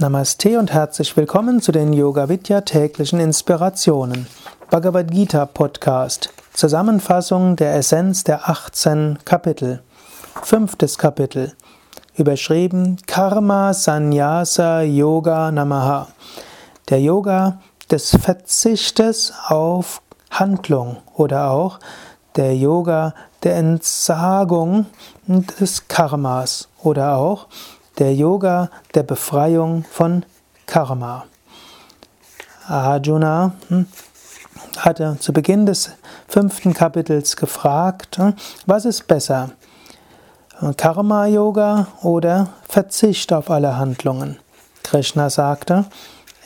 Namaste und herzlich willkommen zu den Yoga Vidya täglichen Inspirationen. Bhagavad Gita Podcast. Zusammenfassung der Essenz der 18 Kapitel. Fünftes Kapitel. Überschrieben Karma Sannyasa Yoga Namaha. Der Yoga des Verzichtes auf Handlung oder auch der Yoga der Entsagung des Karmas oder auch der Yoga der Befreiung von Karma. Arjuna hm, hatte zu Beginn des fünften Kapitels gefragt, hm, was ist besser? Karma-Yoga oder Verzicht auf alle Handlungen? Krishna sagte,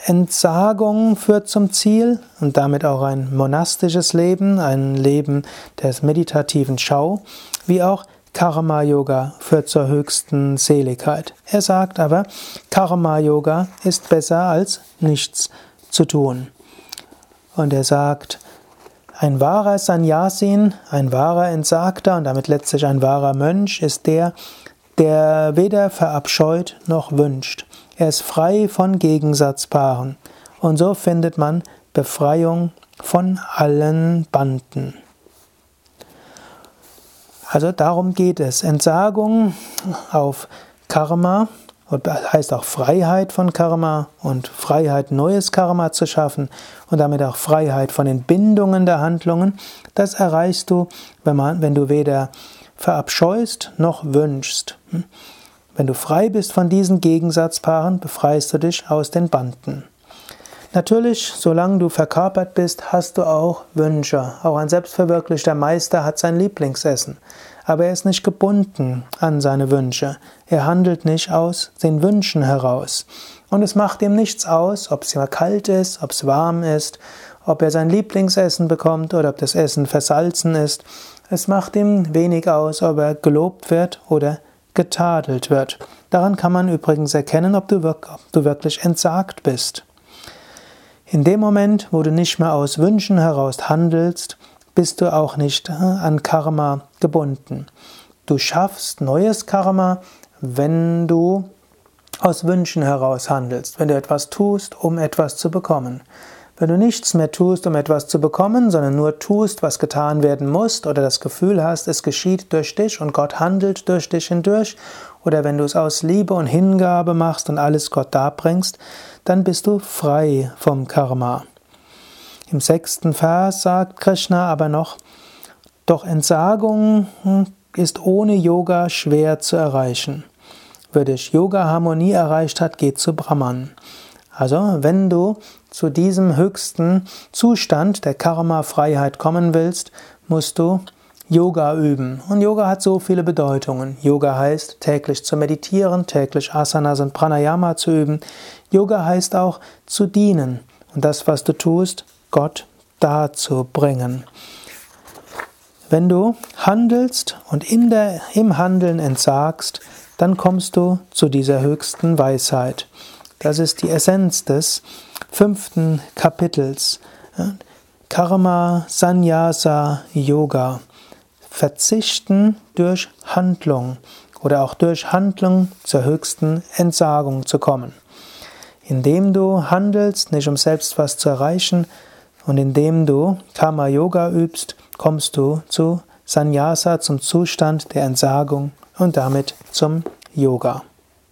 Entsagung führt zum Ziel und damit auch ein monastisches Leben, ein Leben des meditativen Schau, wie auch Karma Yoga führt zur höchsten Seligkeit. Er sagt aber, Karma Yoga ist besser als nichts zu tun. Und er sagt, ein wahrer Sannyasin, ein wahrer Entsagter und damit letztlich ein wahrer Mönch ist der, der weder verabscheut noch wünscht. Er ist frei von Gegensatzpaaren. Und so findet man Befreiung von allen Banden. Also darum geht es. Entsagung auf Karma heißt auch Freiheit von Karma und Freiheit, neues Karma zu schaffen und damit auch Freiheit von den Bindungen der Handlungen. Das erreichst du, wenn, man, wenn du weder verabscheust noch wünschst. Wenn du frei bist von diesen Gegensatzpaaren, befreist du dich aus den Banden. Natürlich, solange du verkörpert bist, hast du auch Wünsche. Auch ein selbstverwirklichter Meister hat sein Lieblingsessen. Aber er ist nicht gebunden an seine Wünsche. Er handelt nicht aus den Wünschen heraus. Und es macht ihm nichts aus, ob es immer kalt ist, ob es warm ist, ob er sein Lieblingsessen bekommt oder ob das Essen versalzen ist. Es macht ihm wenig aus, ob er gelobt wird oder getadelt wird. Daran kann man übrigens erkennen, ob du wirklich entsagt bist. In dem Moment, wo du nicht mehr aus Wünschen heraus handelst, bist du auch nicht äh, an Karma gebunden. Du schaffst neues Karma, wenn du aus Wünschen heraus handelst, wenn du etwas tust, um etwas zu bekommen. Wenn du nichts mehr tust, um etwas zu bekommen, sondern nur tust, was getan werden muss, oder das Gefühl hast, es geschieht durch dich und Gott handelt durch dich hindurch, oder wenn du es aus Liebe und Hingabe machst und alles Gott darbringst, dann bist du frei vom Karma. Im sechsten Vers sagt Krishna aber noch, doch Entsagung ist ohne Yoga schwer zu erreichen. Wer durch Yoga Harmonie erreicht hat, geht zu Brahman. Also, wenn du zu diesem höchsten Zustand der Karma-Freiheit kommen willst, musst du Yoga üben. Und Yoga hat so viele Bedeutungen. Yoga heißt täglich zu meditieren, täglich Asanas und Pranayama zu üben. Yoga heißt auch zu dienen und das, was du tust, Gott darzubringen. Wenn du handelst und in der, im Handeln entsagst, dann kommst du zu dieser höchsten Weisheit. Das ist die Essenz des fünften Kapitels. Karma Sannyasa Yoga. Verzichten durch Handlung oder auch durch Handlung zur höchsten Entsagung zu kommen. Indem du handelst, nicht um selbst was zu erreichen, und indem du Karma Yoga übst, kommst du zu Sannyasa, zum Zustand der Entsagung und damit zum Yoga.